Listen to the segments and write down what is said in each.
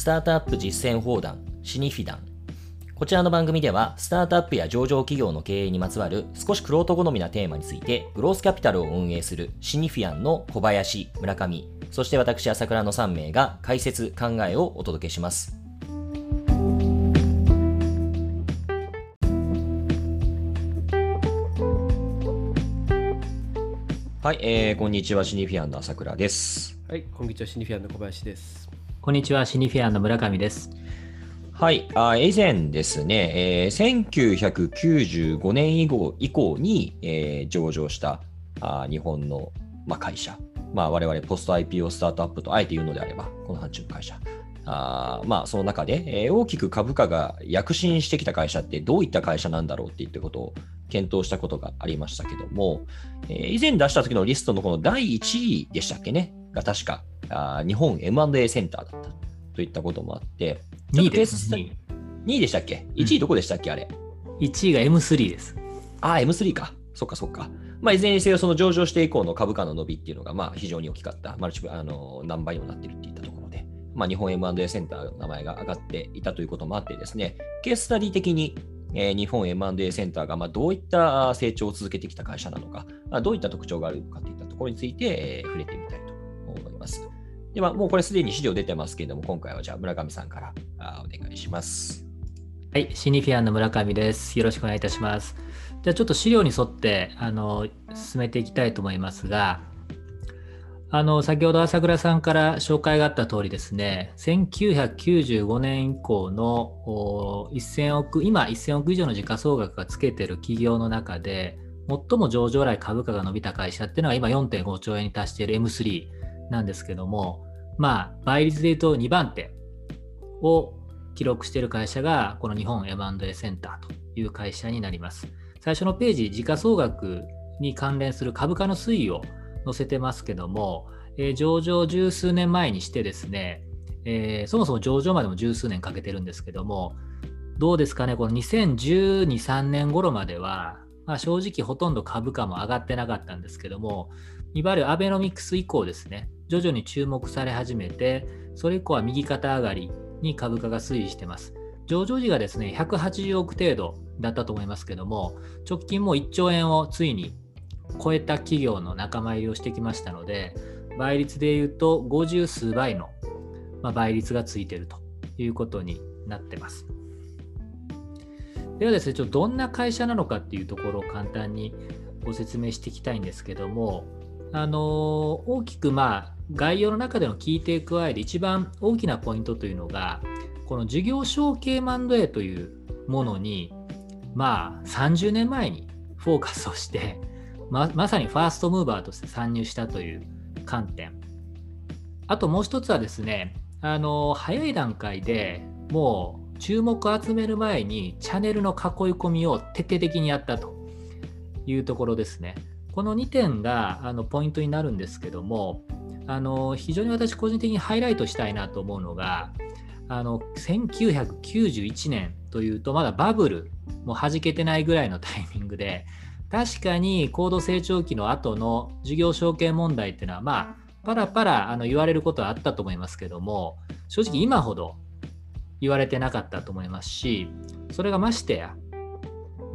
スタートアップ実践砲弾、シニフィダン。こちらの番組では、スタートアップや上場企業の経営にまつわる少しクロート好みなテーマについて、グロースキャピタルを運営するシニフィアンの小林、村上、そして私、朝倉の3名が解説、考えをお届けします。はい、えー、こんにちは、シニフィアンの朝倉です。はい、こんにちは、シニフィアンの小林です。こんにちは、シニフィアンの村上です。はい、あ以前ですね、えー、1995年以降以降に、えー、上場したあ日本の、まあ、会社、まあ、我々ポスト IPO スタートアップとあえて言うのであれば、この範疇の会社、あまあ、その中で、えー、大きく株価が躍進してきた会社ってどういった会社なんだろうっていったことを検討したことがありましたけども、えー、以前出した時のリストのこの第1位でしたっけね、が確かあ日本 M&A センターだったといったこともあって、2位です、2位でしたっけ ?1 位どこでしたっけ、あれ？1位が M3 です。ああ、M3 か。そっかそっか。まあ、いずれにせよ、その上場して以降の株価の伸びっていうのが、まあ、非常に大きかった。マルチあの何倍にもなってるっていったところで、まあ、日本 M&A センターの名前が上がっていたということもあってですね、ケーススタディ的に、えー、日本 M&A センターがまあどういった成長を続けてきた会社なのか、まあ、どういった特徴があるのかといったところについて、えー、触れてみたいと思います。では、もうこれすでに資料出てますけれども、今回はじゃあ村上さんからあお願いします。はい、シニフィアンの村上です。よろしくお願いいたします。じゃあちょっと資料に沿ってあの進めていきたいと思いますが、あの先ほど朝倉さんから紹介があった通りですね、1995年以降の1000億、今1000億以上の時価総額がつけてる企業の中で、最も上場来株価が伸びた会社っていうのは今4.5兆円に達している M3 なんですけども、まあ、倍率で言うと2番手を記録している会社が、この日本 M&A センターという会社になります。最初のページ、時価総額に関連する株価の推移を載せてますけども、えー、上場十数年前にしてですね、えー、そもそも上場までも十数年かけてるんですけども、どうですかね、この2012、3年頃までは、まあ、正直ほとんど株価も上がってなかったんですけども、いわゆるアベノミクス以降ですね、徐々に注目され始めて、それ以降は右肩上がりに株価が推移してます。上場時がですね、180億程度だったと思いますけども、直近も1兆円をついに超えた企業の仲間入りをしてきましたので、倍率でいうと50数倍の、ま倍率がついてるということになってます。ではですね、ちょっとどんな会社なのかっていうところを簡単にご説明していきたいんですけども、あの大きくまあ概要の中での聞いていく上で一番大きなポイントというのがこの事業承継マンド A というものにまあ30年前にフォーカスをしてままさにファーストムーバーとして参入したという観点あともう一つはですねあの早い段階でもう注目を集める前にチャンネルの囲い込みを徹底的にやったというところですね。この2点があのポイントになるんですけどもあの非常に私個人的にハイライトしたいなと思うのがあの1991年というとまだバブルも弾けてないぐらいのタイミングで確かに高度成長期の後の事業承継問題っていうのはまあパラパラあの言われることはあったと思いますけども正直今ほど言われてなかったと思いますしそれがましてや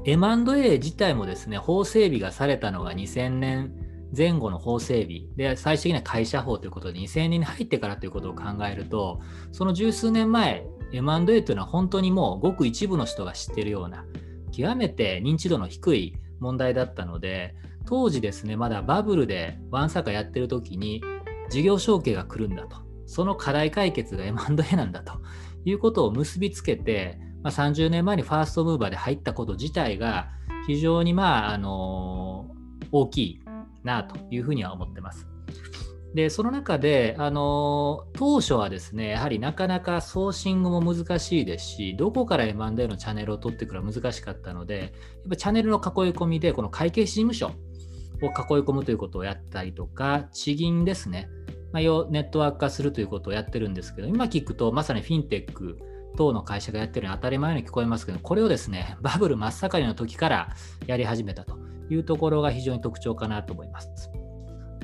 M&A 自体もですね、法整備がされたのが2000年前後の法整備で、最終的には会社法ということで2000年に入ってからということを考えると、その十数年前、M&A というのは本当にもうごく一部の人が知っているような、極めて認知度の低い問題だったので、当時ですね、まだバブルでワンサカーやってる時に、事業承継が来るんだと、その課題解決が M&A なんだということを結びつけて、まあ、30年前にファーストムーバーで入ったこと自体が非常にまあ、あの大きいなというふうには思ってます。で、その中で、あの当初はですね、やはりなかなかソーシングも難しいですし、どこから M&A のチャンネルを取ってくるか難しかったので、やっぱチャンネルの囲い込みで、この会計事務所を囲い込むということをやったりとか、地銀ですね、まあ、ネットワーク化するということをやってるんですけど、今聞くと、まさにフィンテック、等の会社がやってるのは当たり前に聞こえますけど、これをですね、バブル真っ盛りの時からやり始めたというところが非常に特徴かなと思います。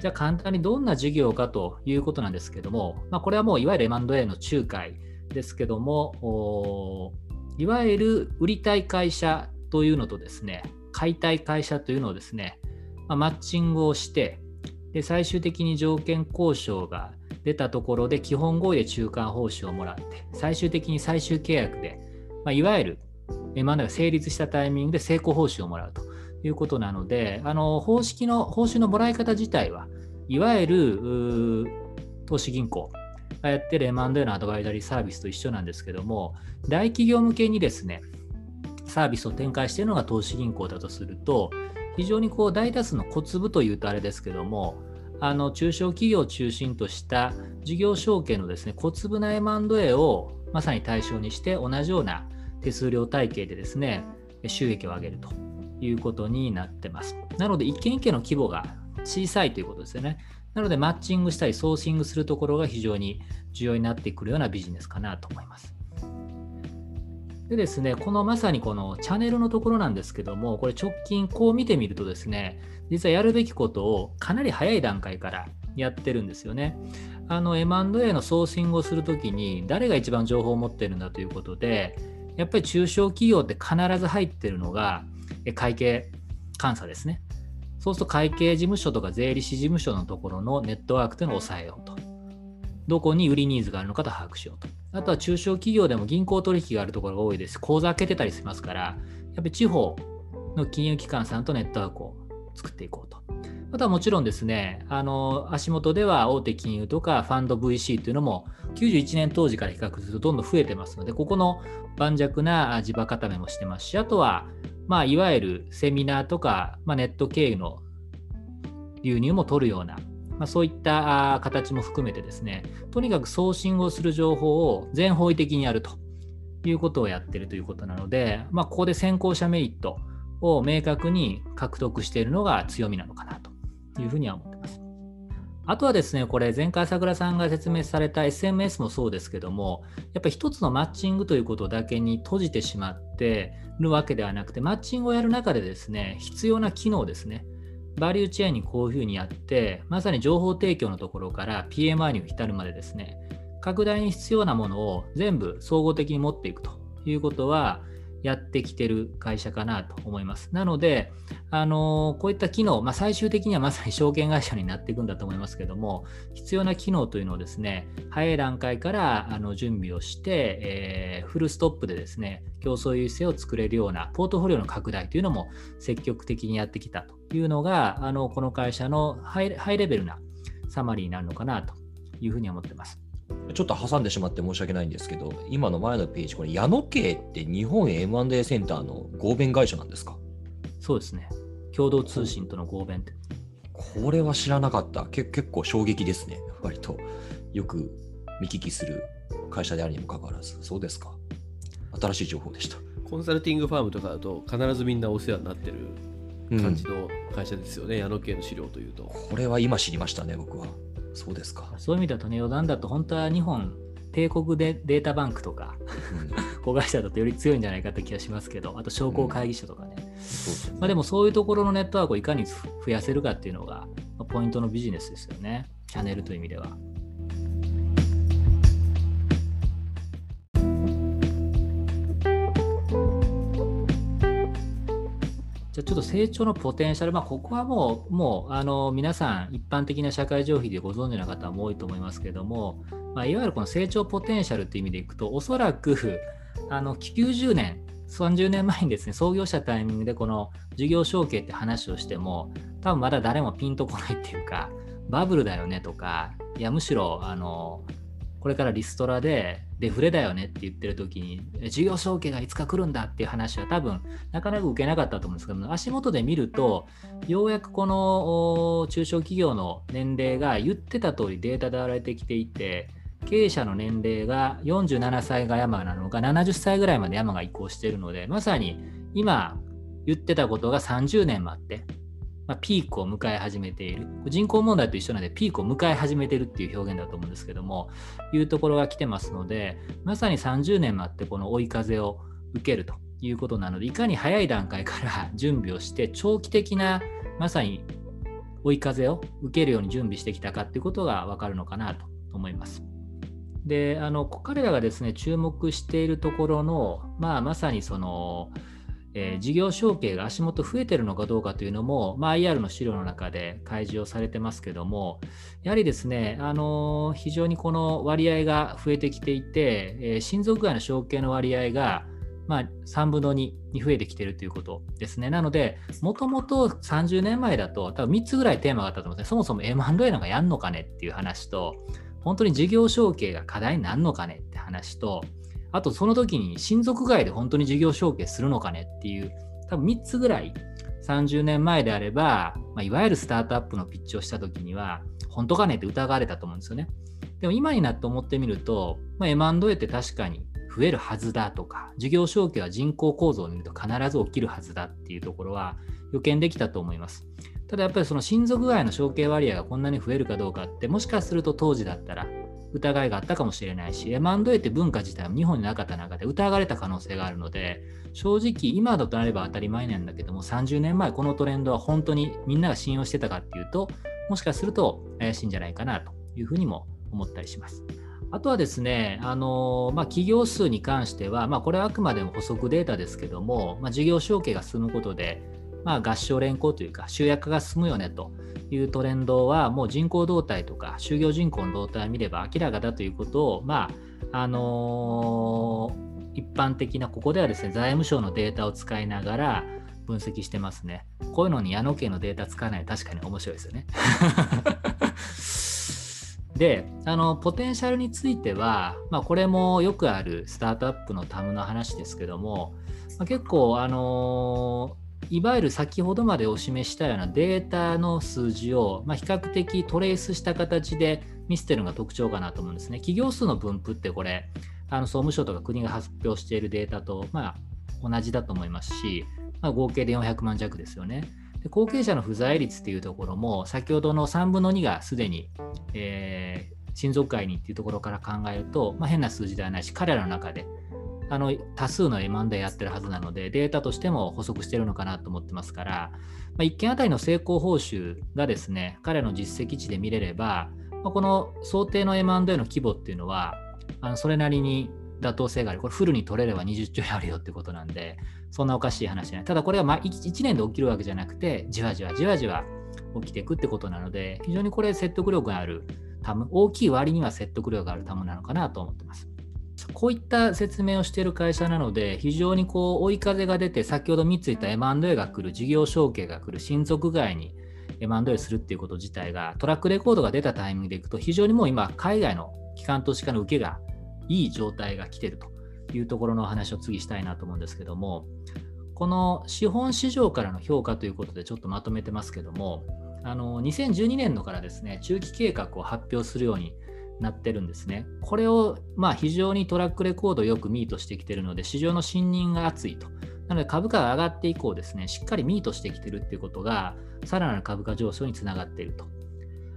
じゃあ簡単にどんな事業かということなんですけども、まあ、これはもういわゆる M&A の仲介ですけども、いわゆる売りたい会社というのとですね、買いたい会社というのをですね、まあ、マッチングをしてで、最終的に条件交渉が出たところで基本合意で中間報酬をもらって、最終的に最終契約で、まあ、いわゆる M&A が成立したタイミングで成功報酬をもらうと。いうことなので、あの方式の報酬のもらい方自体はいわゆる投資銀行がやってる M&A のアドバイザリーサービスと一緒なんですけども、大企業向けにですね、サービスを展開しているのが投資銀行だとすると、非常にこう大多数の小粒というとあれですけども、あの中小企業を中心とした事業承継のですね小粒な M&A をまさに対象にして同じような手数料体系でですね収益を上げると。いうことになってます。なので一件一件の規模が小さいということですよね。なのでマッチングしたりソーシングするところが非常に重要になってくるようなビジネスかなと思います。でですね、このまさにこのチャンネルのところなんですけども、これ直近こう見てみるとですね、実はやるべきことをかなり早い段階からやってるんですよね。あの M&A のソーシングをするときに誰が一番情報を持ってるんだということで、やっぱり中小企業って必ず入ってるのが会計監査ですね。そうすると会計事務所とか税理士事務所のところのネットワークというのを抑えようと。どこに売りニーズがあるのかと把握しようと。あとは中小企業でも銀行取引があるところが多いです。口座開けてたりしますから、やっぱり地方の金融機関さんとネットワークを作っていこうと。あとはもちろんですね、あの足元では大手金融とかファンド VC というのも91年当時から比較するとどんどん増えてますので、ここの盤石な地場固めもしてますし、あとは、まあ、いわゆるセミナーとか、まあ、ネット経由の流入も取るようなまあ、そういった形も含めてですね、とにかく送信をする情報を全方位的にやるということをやってるということなので、まあ、ここで先行者メリットを明確に獲得しているのが強みなのかなというふうには思ってます。あとはですね、これ、前回、朝倉さんが説明された SMS もそうですけども、やっぱり一つのマッチングということだけに閉じてしまってるわけではなくて、マッチングをやる中でですね、必要な機能ですね、バリューチェーンにこういうふうにやって、まさに情報提供のところから PMI に至るまでですね、拡大に必要なものを全部総合的に持っていくということは、やってきてる会社かなと思います。なので、あのこういった機能、まあ、最終的にはまさに証券会社になっていくんだと思いますけども、必要な機能というのをですね、早い段階からあの準備をして、えー、フルストップでですね、競争優位性を作れるようなポートフォリオの拡大というのも積極的にやってきたというのが、あのこの会社のハイハイレベルなサマリーになるのかなというふうに思ってます。ちょっと挟んでしまって申し訳ないんですけど、今の前のページ、これ、矢野家って日本 M&A センターの合弁会社なんですか？そうですね。共同通信との合弁って。これは知らなかった。け結構衝撃ですね。割とよく見聞きする会社であるにもかかわらず。そうですか。新しい情報でした。コンサルティングファームとかだと必ずみんなお世話になってる感じの会社ですよね、うん、矢野家の資料というと。これは今知りましたね、僕は。そうですか。そういう意味だとね、余談だと本当は日本帝国でデータバンクとか、うん、子会社だとより強いんじゃないかって気がしますけど、あと商工会議所とかね。うん、でまあ、でもそういうところのネットワークをいかに増やせるかっていうのが、まあ、ポイントのビジネスですよね。チャンネルという意味では。ちょっと成長のポテンシャル、まあ、ここはもう、もうあの皆さん、一般的な社会情報でご存知の方も多いと思いますけれども、まあ、いわゆるこの成長ポテンシャルという意味でいくと、おそらくあの90年、30年前にですね、創業したタイミングでこの事業承継って話をしても、多分まだ誰もピンとこないっていうか、バブルだよねとか、いや、むしろ、あの、これからリストラでデフレだよねって言ってる時に事業承継がいつか来るんだっていう話は多分なかなか受けなかったと思うんですけど足元で見るとようやくこの中小企業の年齢が言ってた通りデータで現れてきていて経営者の年齢が47歳が山なのか70歳ぐらいまで山が移行しているのでまさに今言ってたことが30年待ってまあ、ピークを迎え始めている。人口問題と一緒なので、ピークを迎え始めているっていう表現だと思うんですけども、いうところが来てますので、まさに30年待ってこの追い風を受けるということなので、いかに早い段階から 準備をして、長期的なまさに追い風を受けるように準備してきたかっていうことが分かるのかなと思います。であの彼らがですね注目しているところの、まあ、まさにその、えー、事業承継が足元増えてるのかどうかというのも、まあ、IR の資料の中で開示をされてますけども、やはりですね、あのー、非常にこの割合が増えてきていて、えー、親族外の承継の割合が、まあ、3分の2に増えてきているということですね。なので、もともと30年前だと、多分3つぐらいテーマがあったと思うんですね。そもそも M&A なんかやんのかねっていう話と、本当に事業承継が課題になるのかねって話と、あとその時に親族外で本当に事業承継するのかねっていう、多分3つぐらい30年前であれば、まあ、いわゆるスタートアップのピッチをした時には、本当かねって疑われたと思うんですよね。でも今になって思ってみると、まあ、M&A って確かに増えるはずだとか、事業承継は人口構造を見ると必ず起きるはずだっていうところは予見できたと思います。ただやっぱりその親族外の承継割合がこんなに増えるかどうかって、もしかすると当時だったら疑いがあったかもしれないし、M&A って文化自体は日本になかった中で疑われた可能性があるので、正直今だとなれば当たり前なんだけども、30年前このトレンドは本当にみんなが信用してたかっていうと、もしかすると怪しいんじゃないかなというふうにも思ったりします。あとはですね、あのまあ、企業数に関しては、まあ、これはあくまでも補足データですけども、まあ、事業承継が進むことで、まあ、合唱連行というか、集約が進むよねというトレンドは、もう人口動態とか、就業人口の動態を見れば明らかだということを、まああのー、一般的な、ここではですね、財務省のデータを使いながら分析してますね。こういうのに矢野家のデータ使わない確かに面白いですよね。であのポテンシャルについては、まあ、これもよくあるスタートアップのタムの話ですけども、まあ、結構、あのいわゆる先ほどまでお示したようなデータの数字を、まあ、比較的トレースした形で見せてるのが特徴かなと思うんですね。企業数の分布ってこれあの総務省とか国が発表しているデータと、まあ、同じだと思いますし、まあ、合計で400万弱ですよね。で後継者の不在率っていうところも先ほどの3分の2がすでに、えー、親族会にっていうところから考えると、まあ、変な数字ではないし彼らの中であの多数の M&A やってるはずなのでデータとしても補足してるのかなと思ってますから、まあ、1件あたりの成功報酬がですね彼の実績値で見れれば、まあ、この想定の M&A の規模っていうのはあのそれなりに妥当性がある。これフルに取れれば20兆円あるよってことなんで、そんなおかしい話じゃない。ただこれはま 1, 1年で起きるわけじゃなくて、じわじわじわじわ起きていくってことなので、非常にこれ説得力があるタム、大きい割には説得力があるタムなのかなと思ってます。こういった説明をしている会社なので、非常にこう追い風が出て、先ほど3つ言った M&A が来る、事業承継が来る、親族外に M&A するっていうこと自体が、トラックレコードが出たタイミングでいくと、非常にもう今、海外の機関投資家の受けがいい状態が来てるというところのお話を次したいなと思うんですけども、この資本市場からの評価ということでちょっとまとめてますけども、あの2012年度からですね、中期計画を発表するようになってるんですね。これをまあ非常に track record をよく meet してきてるので、市場の信任が厚いと。なので株価が上がって以降ですね、しっかり meet してきてるっていうことが、さらなる株価上昇につながっていると。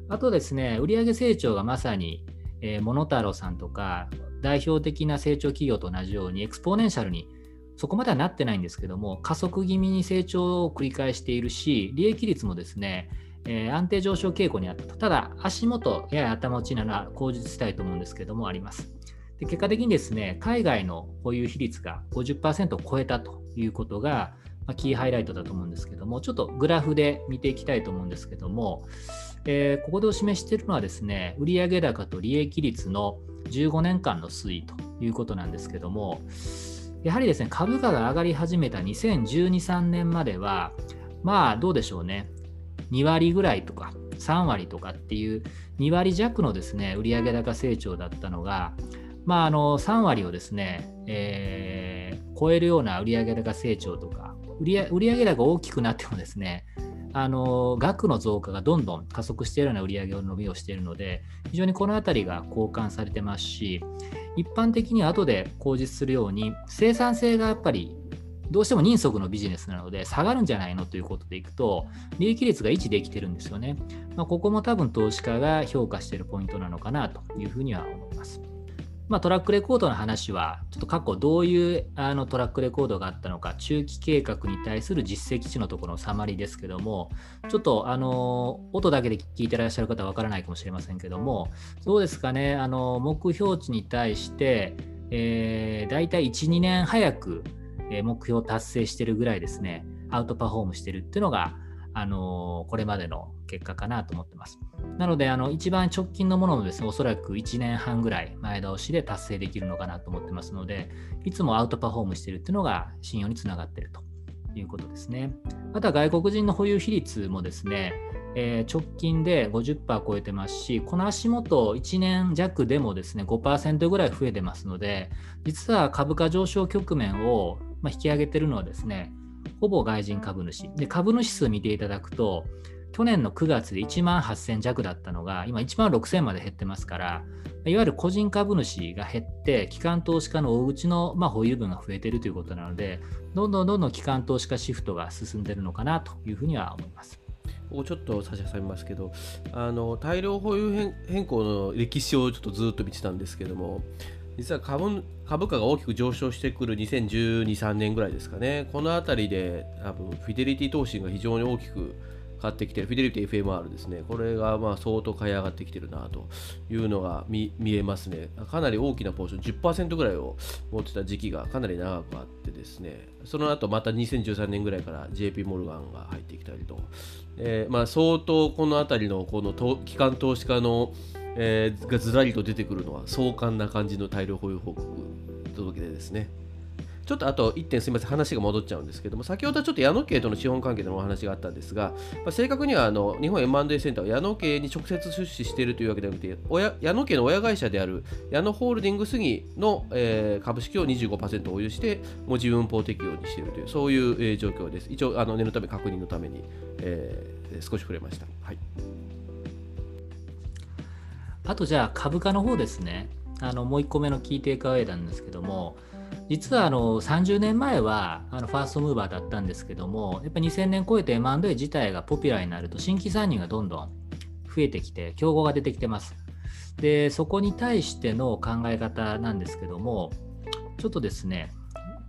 あとですね、売上成長がまさに、えー、モノタロウさんとか、代表的な成長企業と同じように exponential にそこまではなってないんですけども加速気味に成長を繰り返しているし利益率もですね、えー、安定上昇傾向にあったと。ただ足元やや頭打ちなら口実したいと思うんですけれどもあります。で結果的にですね海外の保有比率が50%を超えたということが、まあ、キーハイライトだと思うんですけどもちょっとグラフで見ていきたいと思うんですけども、えー、ここでお示しているのはですね売上高と利益率の15年間の推移ということなんですけども、やはりですね、株価が上がり始めた2012、3年までは、まあどうでしょうね、2割ぐらいとか3割とかっていう2割弱のですね、売上高成長だったのが、まああの3割をですね、えー、超えるような売上高成長とか、売上高大きくなってもですね、あの額の増加がどんどん加速しているような売上げを伸びをしているので、非常にこの辺りが交換されてますし、一般的に後で口実するように、生産性がやっぱりどうしても人足のビジネスなので下がるんじゃないのということでいくと、利益率が維持できてるんですよね。まあ、ここも多分投資家が評価しているポイントなのかなというふうには思います。まあ、トラックレコードの話は、ちょっと過去どういうあのトラックレコードがあったのか、中期計画に対する実績値のところのサマリですけども、ちょっとあの音だけで聞いてらっしゃる方はわからないかもしれませんけども、どうですかね、あの目標値に対して、えー、大体1、2年早く目標を達成してるぐらいですね、アウトパフォームしてるっていうのが、あのこれまでの結果かなと思ってます。なので、あの一番直近のものもですね、おそらく1年半ぐらい前倒しで達成できるのかなと思ってますので、いつもアウトパフォームしてるっていうのが信用につながってるということですね。あとは外国人の保有比率もですね、えー、直近で50%超えてますし、この足元1年弱でもですね、5%ぐらい増えてますので、実は株価上昇局面を、ま引き上げてるのはですね、ほぼ外人株主。で、株主数見ていただくと、去年の9月で1万8000弱だったのが、今1万6000まで減ってますから、いわゆる個人株主が減って、機関投資家の大口の、まあ、保有分が増えているということなので、どんどんどんどん機関投資家シフトが進んでいるのかなというふうには思います。ここちょっと差し挟みますけど、あの大量保有変更の歴史をちょっとずっと見てたんですけども、実は株株価が大きく上昇してくる2012、3年ぐらいですかね、この辺りで多分フィデリティ投資が非常に大きく買ってきてる、フィデリティ FMR ですね、これがまあ相当買い上がってきてるなというのが見えますね。かなり大きなポーション、10%ぐらいを持ってた時期がかなり長くあってですね、その後また2013年ぐらいから JP モルガンが入ってきたりと、えー、まあ相当この辺りのこの機関投資家のえー、がずらりと出てくるのは壮観な感じの大量保有報告届けでですね。ちょっとあと1点すみません、話が戻っちゃうんですけども、先ほどはちょっと矢野家との資本関係のお話があったんですが、まあ、正確にはあの日本 M&A センターは矢野家に直接出資しているというわけではなくて、親矢野家の親会社である矢野ホールディングスにの、えー、株式を25%保有して、文字運法適用にしているという、そういう、えー、状況です。一応、あの念のため確認のために、えー、少し触れました。はい、あとじゃあ株価の方ですね。あのもう1個目のキーテイクアウェイなんですけども、実はあの30年前はあのファーストムーバーだったんですけども、やっぱ2000年超えて M&A 自体がポピュラーになると、新規参入がどんどん増えてきて、競合が出てきてます。で、そこに対しての考え方なんですけども、ちょっとですね、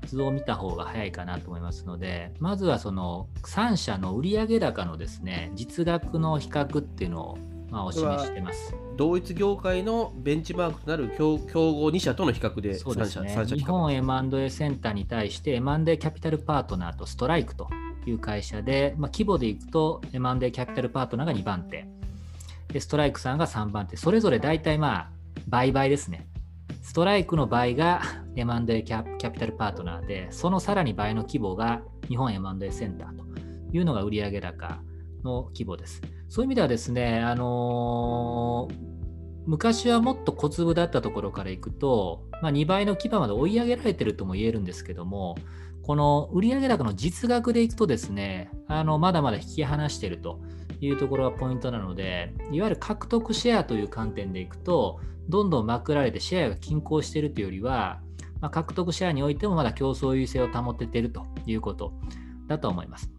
図を見た方が早いかなと思いますので、まずはその3社の売上高のですね、実額の比較っていうのをまあ、お示してます。同一業界のベンチマークとなる競競合2社との比較でそうですね、日本 M&A センターに対して M&A キャピタルパートナーとストライクという会社で、まあ、規模でいくと M&A キャピタルパートナーが2番手。でストライクさんが3番手。それぞれ大体まあ倍々ですね。ストライクの倍が M&A キャキャピタルパートナーでそのさらに倍の規模が日本 M&A センターというのが売上高の規模ですそういう意味ではですね、あのー、昔はもっと小粒だったところからいくと、まあ、2倍の規模まで追い上げられてるとも言えるんですけども、この売上高の実額でいくとですね、あのまだまだ引き離しているというところがポイントなので、いわゆる獲得シェアという観点でいくと、どんどんまくられてシェアが均衡しているというよりは、まあ、獲得シェアにおいてもまだ競争優勢を保てているということだと思います。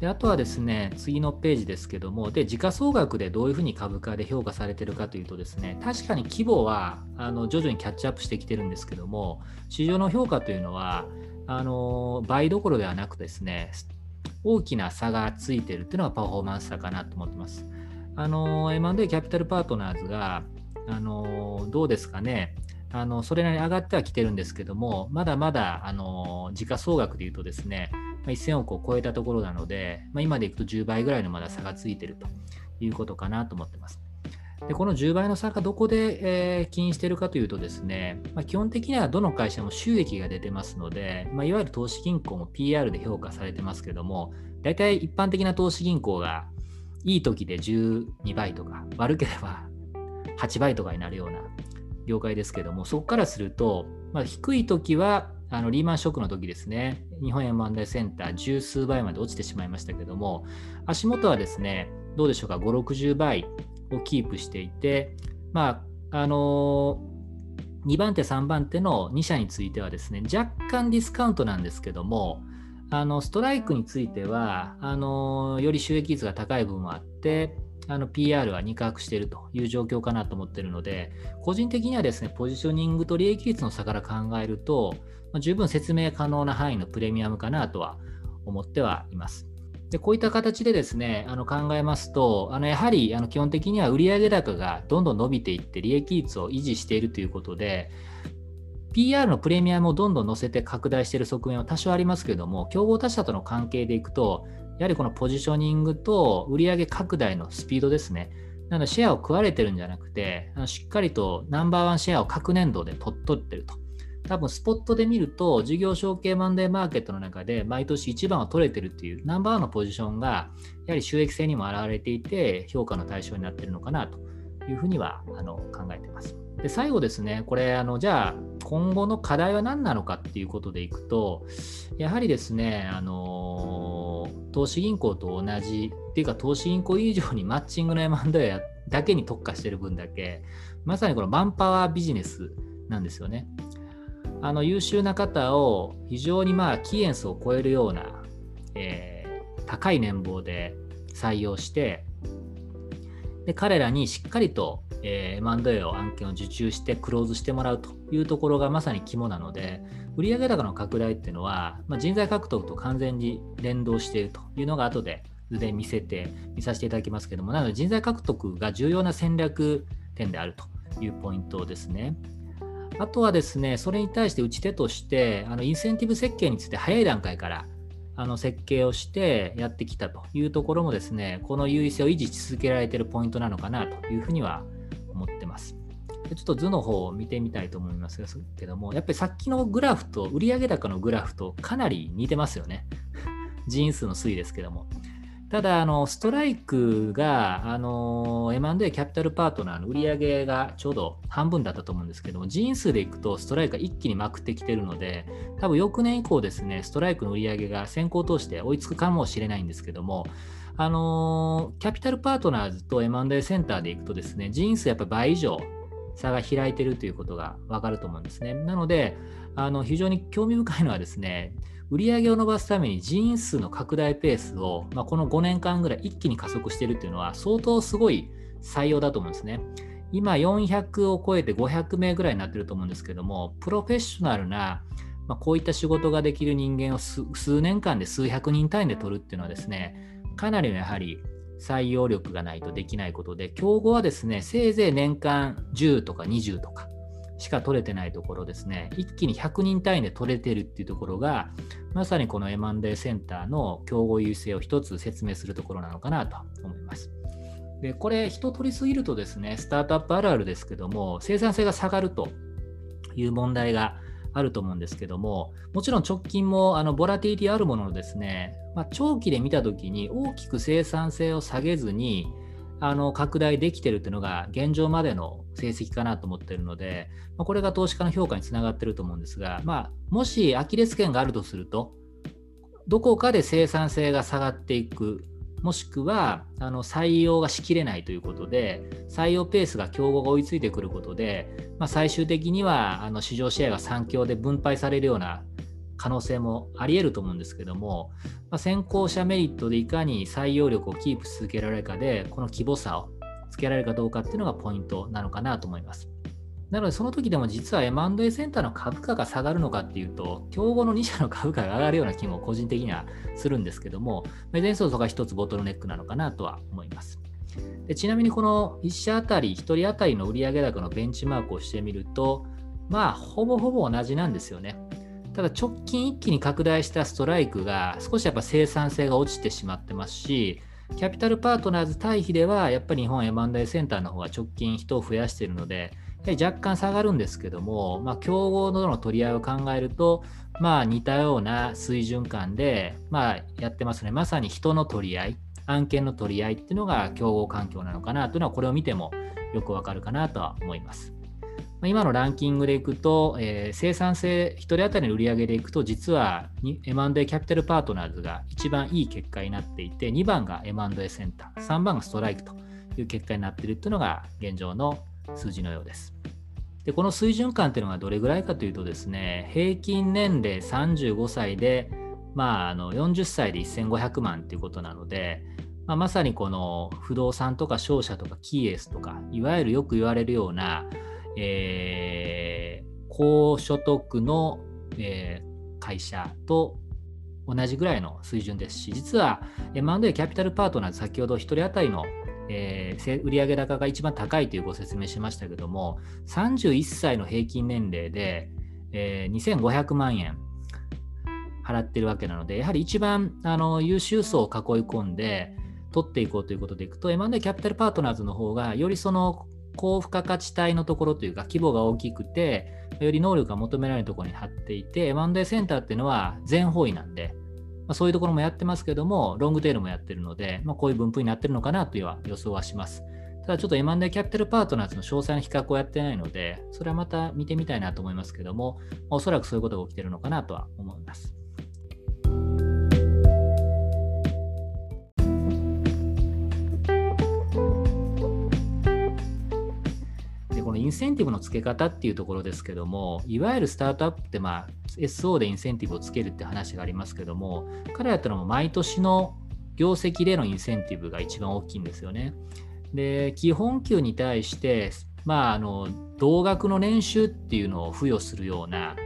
であとはですね、次のページですけども、で時価総額でどういうふうに株価で評価されているかというとですね、確かに規模はあの徐々にキャッチアップしてきてるんですけども、市場の評価というのは、あの倍どころではなくですね、大きな差がついているというのがパフォーマンス差かなと思ってます。あの M&A キャピタルパートナーズが、あのどうですかね、あのそれなりに上がってはきてるんですけども、まだまだあの時価総額でいうとですね、ま、1000億を超えたところなので、まあ、今でいくと10倍ぐらいのまだ差がついてるということかなと思ってます。でこの10倍の差がどこで、えー、起因しているかというとですね、まあ、基本的にはどの会社も収益が出てますので、まあ、いわゆる投資銀行も PR で評価されてますけども、大体一般的な投資銀行がいい時で12倍とか、悪ければ8倍とかになるような業界ですけども、そこからすると、まあ、低い時はあのリーマンショックの時ですね、日本 M&A センター十数倍まで落ちてしまいましたけども、足元はですね、どうでしょうか、5、60倍をキープしていて、まあ、あのー、2番手、3番手の2社についてはですね、若干ディスカウントなんですけども、あのストライクについてはあのより収益率が高い部分もあってあの PR は肉薄しているという状況かなと思っているので個人的にはですねポジショニングと利益率の差から考えると、まあ、十分説明可能な範囲のプレミアムかなとは思ってはいます。でこういった形でですねあの考えますとあのやはりあの基本的には売上高がどんどん伸びていって利益率を維持しているということで PR のプレミアムをどんどん載せて拡大している側面は多少ありますけれども、競合他社との関係でいくと、やはりこのポジショニングと売上拡大のスピードですね。なので、シェアを食われてるんじゃなくて、あのしっかりとナンバーワンシェアを各年度で取っとってると。多分スポットで見ると、事業承継マンデーマーケットの中で毎年1番を取れてるっていうナンバーワンのポジションが、やはり収益性にも表れていて、評価の対象になってるのかなというふうにはあの考えてます。で最後ですね、これあの、じゃあ今後の課題は何なのかっていうことでいくと、やはりですね、あの投資銀行と同じ、っていうか投資銀行以上にマッチングの M&A だけに特化してる分だけ、まさにこのマンパワービジネスなんですよね。あの優秀な方を非常にまあキーエンスを超えるような、えー、高い年俸で採用してで彼らにしっかりとえー、M&A を案件を受注してクローズしてもらうというところがまさに肝なので、売上高の拡大っていうのは、まあ、人材獲得と完全に連動しているというのが後で図で見せて、見させていただきますけども、なので人材獲得が重要な戦略点であるというポイントですね。あとはですね、それに対して打ち手として、あのインセンティブ設計について早い段階からあの設計をしてやってきたというところもですね、この優位性を維持し続けられているポイントなのかなというふうには思ってます。ちょっと図の方を見てみたいと思いますけども、やっぱりさっきのグラフと、売上高のグラフとかなり似てますよね。人数の推移ですけども。ただ、あのストライクがあの M&A キャピタルパートナーの売上がちょうど半分だったと思うんですけども、人数でいくとストライクが一気にまくってきてるので、多分翌年以降ですね、ストライクの売り上げが先行通して追いつくかもしれないんですけども、あの、キャピタルパートナーズと M&A センターでいくとですね、人数やっぱり倍以上差が開いてるということがわかると思うんですね。なので、あの非常に興味深いのはですね、売上を伸ばすために人員数の拡大ペースを、まあ、この5年間ぐらい一気に加速しているというのは相当すごい採用だと思うんですね。今400を超えて500名ぐらいになってると思うんですけども、プロフェッショナルな、まあ、こういった仕事ができる人間を数年間で数百人単位で取るっていうのはですね、かなりのやはり採用力がないとできないことで、競合はですね、せいぜい年間10とか20とかしか取れてないところですね、一気に100人単位で取れてるっていうところが、まさにこの M&A センターの競合優勢を一つ説明するところなのかなと思います。で、これ、人取りすぎるとですね、スタートアップあるあるですけども、生産性が下がるという問題があると思うんですけども、もちろん直近もあのボラティリティあるもののですね、まあ、長期で見たときに大きく生産性を下げずにあの拡大できてるっていうのが現状までの成績かなと思ってるので、まあ、これが投資家の評価につながってると思うんですが、まあ、もしアキレス腱があるとすると、どこかで生産性が下がっていくもしくはあの採用がしきれないということで、採用ペースが競合が追いついてくることで、まあ、最終的にはあの市場シェアが3強で分配されるような可能性もあり得ると思うんですけども、まあ、先行者メリットでいかに採用力をキープし続けられるかで、この規模差をつけられるかどうかっていうのがポイントなのかなと思います。なので、その時でも実は M&A センターの株価が下がるのかっていうと、競合の2社の株価が上がるような気も個人的にはするんですけども、メデンソーが一つボトルネックなのかなとは思います。でちなみにこの1社あたり、1人当たりの売上高のベンチマークをしてみると、まあ、ほぼほぼ同じなんですよね。ただ直近一気に拡大したストライクが少しやっぱ生産性が落ちてしまってますし、キャピタルパートナーズ対比ではやっぱり日本 M&A センターの方が直近人を増やしているので、若干下がるんですけども、まあ、競合との取り合いを考えると、まあ、似たような水準感で、まあ、やってますね。まさに人の取り合い、案件の取り合いっていうのが競合環境なのかなというのは、これを見てもよくわかるかなとは思います。今のランキングでいくと、えー、生産性1人当たりの売上でいくと、実は M&A キャピタルパートナーズが一番いい結果になっていて、2番が M&A センター、3番がストライクという結果になっているというのが現状の数字のようです。でこの水準感というのがどれぐらいかというとですね、平均年齢35歳で、まあ、あの40歳で1500万っていうことなので、まあ、まさにこの不動産とか商社とかキーエースとかいわゆるよく言われるような、えー、高所得の、えー、会社と同じぐらいの水準ですし実は M&A キャピタルパートナーズ先ほど1人当たりのえー、売上高が一番高いというご説明しましたけども31歳の平均年齢で、えー、2500万円払ってるわけなのでやはり一番あの優秀層を囲い込んで取っていこうということでいくと M&A キャピタルパートナーズの方がよりその高付加価値帯のところというか規模が大きくてより能力が求められるところに貼っていて M&A センターっていうのは全方位なんでまあ、そういうところもやってますけども、ロングテールもやってるので、まあ、こういう分布になってるのかなという予想はします。ただちょっと M&A キャピタルパートナーズの詳細な比較をやってないので、それはまた見てみたいなと思いますけども、おそらくそういうことが起きてるのかなとは思います。インセンティブの付け方っていうところですけども、いわゆるスタートアップって、まあ、SO でインセンティブをつけるって話がありますけども、彼らってのも毎年の業績でのインセンティブが一番大きいんですよね。で、基本給に対して、まあ、あの同額の年収っていうのを付与するような、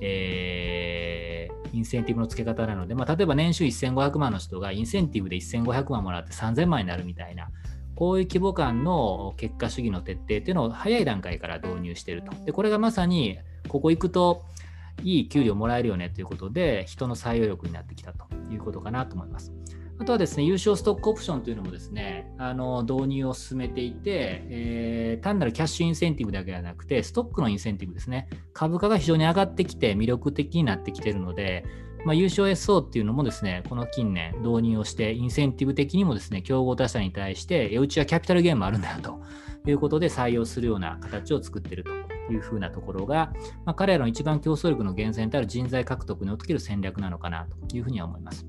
えー、インセンティブの付け方なので、まあ、例えば年収1500万の人がインセンティブで1500万もらって3000万になるみたいな、こういう規模感の結果主義の徹底っていうのを早い段階から導入していると。で、これがまさにここ行くといい給料もらえるよねということで、人の採用力になってきたということかなと思います。あとはですね、優勝ストックオプションというのもですね、あの導入を進めていて、えー、単なるキャッシュインセンティブだけではなくて、ストックのインセンティブですね、株価が非常に上がってきて魅力的になってきているので、まあ、優勝 SO っていうのもですね、この近年導入をして、インセンティブ的にもですね、競合他社に対して、えうちはキャピタルゲームあるんだよということで採用するような形を作ってるというふうなところが、まあ、彼らの一番競争力の源泉である人材獲得における戦略なのかなというふうには思います。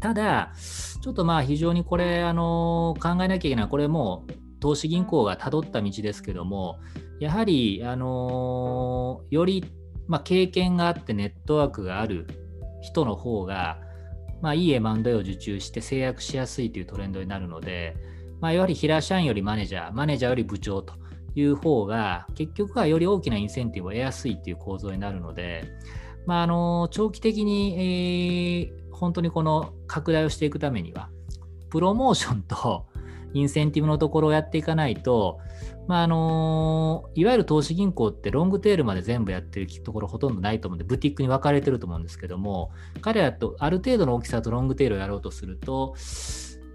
ただ、ちょっとまあ非常にこれ、あの考えなきゃいけない、これも投資銀行がたどった道ですけども、やはり、あのより、まあ、経験があってネットワークがある人の方が、まあ、いい M&A を受注して制約しやすいというトレンドになるので、まあ、やはり平社員よりマネージャー、マネージャーより部長という方が、結局はより大きなインセンティブを得やすいという構造になるので、まあ、あの長期的に、えー、本当にこの拡大をしていくためには、プロモーションとインセンティブのところをやっていかないと、まああのいわゆる投資銀行ってロングテールまで全部やってるところほとんどないと思うんで、ブティックに分かれてると思うんですけども、彼らとある程度の大きさとロングテールをやろうとすると、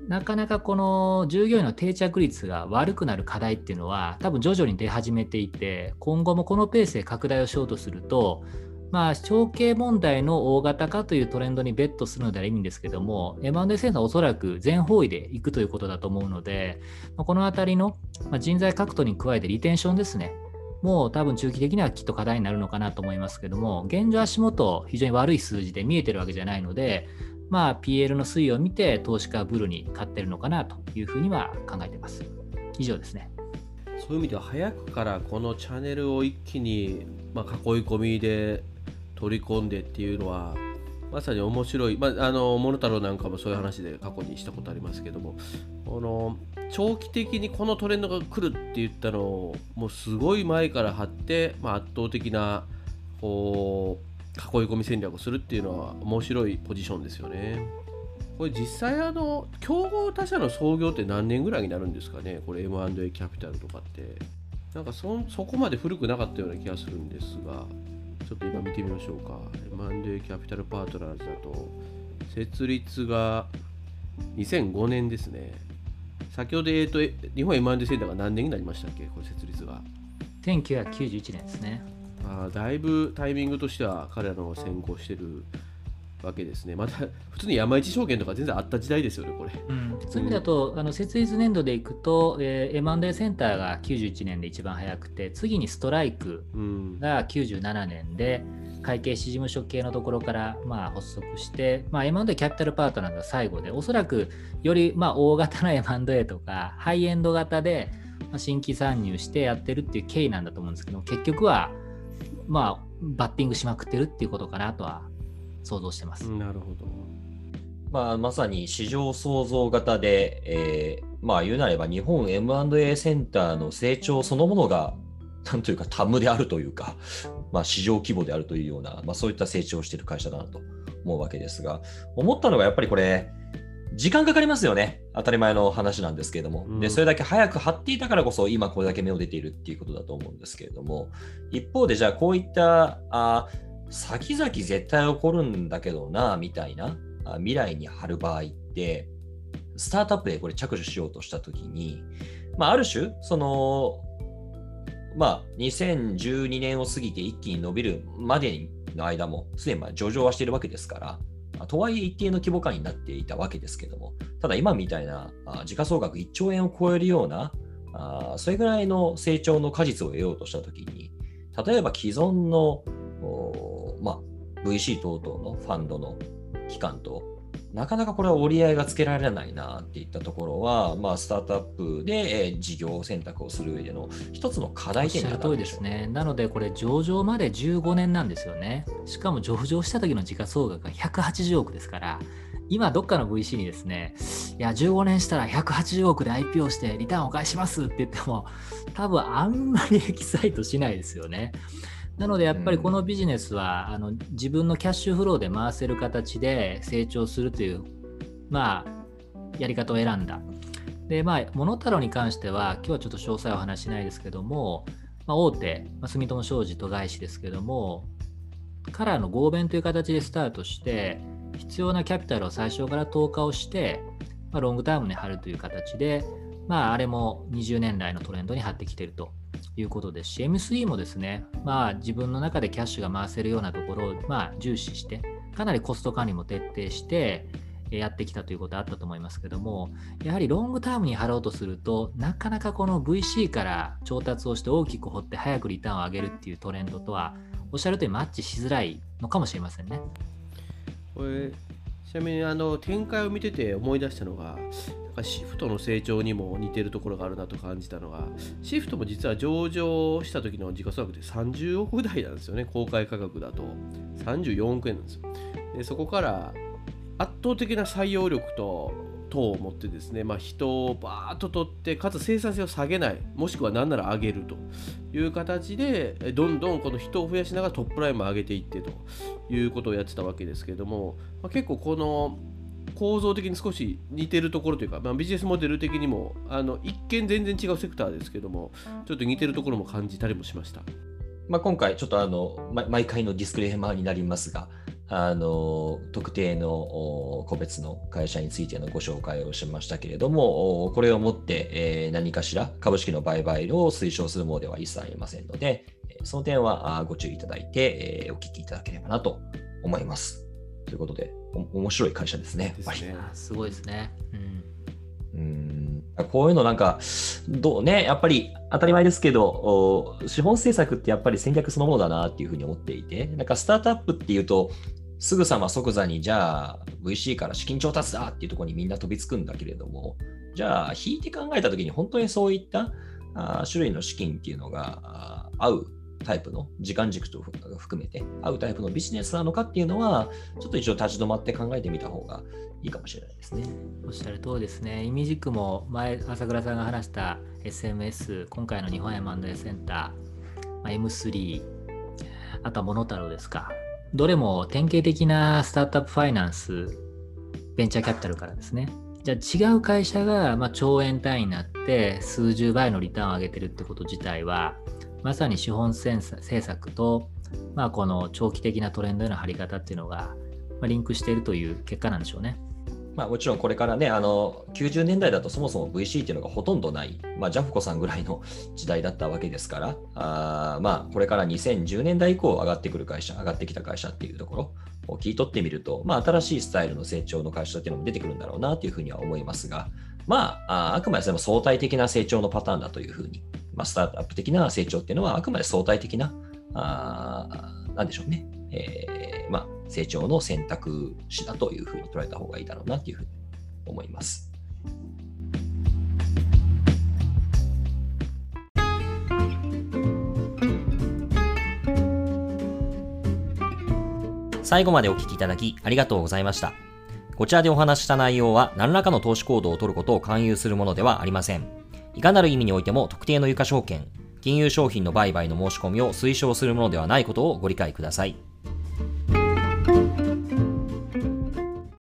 なかなかこの従業員の定着率が悪くなる課題っていうのは多分徐々に出始めていて今後もこのペースで拡大をしようとするとまあ、長径問題の大型化というトレンドにベットするのであればいいんですけども、M&A センサーはおそらく全方位でいくということだと思うので、このあたりの人材獲得に加えてリテンションですね。もう多分中期的にはきっと課題になるのかなと思いますけども、現状足元、非常に悪い数字で見えてるわけじゃないので、まあ、PL の推移を見て、投資家ブルに買ってるのかなというふうには考えています。以上ですね。そういう意味では、早くからこのチャンネルを一気に、まあ、囲い込みで取り込んでっていうのはまさに面白い、まあ、あのモノタロウなんかもそういう話で過去にしたことありますけどもこの長期的にこのトレンドが来るって言ったのをもうすごい前から張って、まあ、圧倒的なこう囲い込み戦略をするっていうのは面白いポジションですよね。これ実際あの競合他社の創業って何年ぐらいになるんですかね？これ M&A キャピタルとかって。なんかそそこまで古くなかったような気がするんですが。ちょっと今見てみましょうか。M&A キャピタルパートナーズだと、設立が2005年ですね。先ほど、えーと、日本 M&A センターが何年になりましたっけ、これ設立が。1991年ですね。あだいぶタイミングとしては彼らの先行してるわけですね。また普通に山一証券とか全然あった時代ですよね、これ。うん、そういう意味だと、あの設立年度でいくと、えー、M&A センターが91年で一番早くて、次にストライクが97年で、会計士事務所系のところからまあ発足して、まあ、M&A キャピタルパートナーが最後で、おそらくよりまあ大型な M&A とか、ハイエンド型で新規参入してやってるっていう経緯なんだと思うんですけど、結局は、まあ、バッティングしまくってるっていうことかなとは想像してます。なるほど。まあ、まさに市場創造型で、えーまあ言うなれば日本 M&A センターの成長そのものが、なんというかタムであるというか、まあ市場規模であるというような、まあそういった成長をしている会社だなと思うわけですが、思ったのがやっぱりこれ、時間かかりますよね。当たり前の話なんですけれども。うんで、それだけ早く張っていたからこそ、今これだけ芽を出ているっていうことだと思うんですけれども、一方で、じゃあこういった、あ先々絶対起こるんだけどな、みたいな未来に貼る場合って、スタートアップでこれ着手しようとしたときに、まあ、ある種、その、まあ、2012年を過ぎて一気に伸びるまでの間も、すでにま上場はしているわけですから、とはいえ一定の規模感になっていたわけですけども、ただ今みたいな時価総額1兆円を超えるような、あそれぐらいの成長の果実を得ようとしたときに、例えば既存の、VC 等々のファンドの機関と、なかなかこれは折り合いがつけられないなっていったところは、まあ、スタートアップで、えー事業選択をする上での一つの課題点になるんでしょうですね。なので、これ、上場まで15年なんですよね。しかも上場した時の時価総額が180億ですから、今、どっかの VC にですね、いや、15年したら180億で IPO してリターンお返しますって言っても、多分あんまりエキサイトしないですよね。なので、やっぱりこのビジネスは、あの自分のキャッシュフローで回せる形で成長するという、まあ、やり方を選んだ。で、まあ、モノタロウに関しては、今日はちょっと詳細はお話ししないですけども、まあ、大手、まあ、住友商事と外資ですけども、からの合弁という形でスタートして、必要なキャピタルを最初から投下をして、まあ、ロングタームに貼るという形で、まあ、あれも20年来のトレンドに貼ってきているということですし、M3 もですね、まあ、自分の中でキャッシュが回せるようなところを、まあ、重視して、かなりコスト管理も徹底して、やってきたということあったと思いますけども、やはりロングタームに貼ろうとすると、なかなかこの VC から調達をして大きく掘って早くリターンを上げるっていうトレンドとは、おっしゃるとおりマッチしづらいのかもしれませんね。これちなみにあの展開を見てて思い出したのがシフトの成長にも似てるところがあるなと感じたのがシフトも実は上場した時の時価総額って30億台なんですよね公開価格だと。34億円なんですよ。でそこから圧倒的な採用力と等を持ってですね、まあ、人をバーッと取ってかつ生産性を下げないもしくは何なら上げると。いう形でどんどんこの人を増やしながらトップラインも上げていってということをやってたわけですけれども、まあ、結構この構造的に少し似てるところというか、まあ、ビジネスモデル的にもあの一見全然違うセクターですけどもちょっと似てるところも感じたりもしました。まあ、今回、ちょっとあの、ま毎回のディスクレーマーになりますが、あの特定の個別の会社についてのご紹介をしましたけれども、これをもって、え何かしら株式の売買を推奨するものでは一切ありませんので、その点はご注意いただいて、えお聞きいただければなと思います。ということで、面白い会社ですね、すすごいですね。うん。うん。こういうのなんか、どうね、やっぱり当たり前ですけど、お資本政策ってやっぱり戦略そのものだなっていうふうに思っていて、なんかスタートアップっていうと、すぐさま即座にじゃあ VC から資金調達だっていうところにみんな飛びつくんだけれども、じゃあ引いて考えたときに本当にそういったあ種類の資金っていうのがあ合うタイプの時間軸と含めて合うタイプのビジネスなのかっていうのは、ちょっと一度立ち止まって考えてみた方がいいかもしれないですね。おっしゃる通りですね。イミジクも前、朝倉さんが話した SMS、今回の日本 M&A センター、まあ M3、あとはモノタロウですか。どれも典型的なスタートアップファイナンス、ベンチャーキャピタルからですね。じゃあ違う会社がまあ兆円単位になって数十倍のリターンを上げてるってこと自体は、まさに資本政策と、まあ、この長期的なトレンドへの張り方っていうのが、まあ、リンクしているという結果なんでしょうね。まあ、もちろんこれからね、あの90年代だとそもそも VC っていうのがほとんどない、まあ、ジャフコさんぐらいの時代だったわけですから、あまあ、これから2010年代以降上がってくる会社、上がってきた会社っていうところを聞い取ってみると、まあ、新しいスタイルの成長の会社っていうのも出てくるんだろうなというふうには思いますが、まあ、あくまでそれも相対的な成長のパターンだというふうに、まあ、スタートアップ的な成長っていうのはあくまで相対的な、あなんでしょうね、えーまあ、成長の選択肢だというふうに捉えた方がいいだろうなというふうに思います。最後までお聞きいただきありがとうございました。こちらでお話した内容は何らかの投資行動を取ることを勧誘するものではありません。いかなる意味においても特定の有価証券、金融商品の売買の申し込みを推奨するものではないことをご理解ください。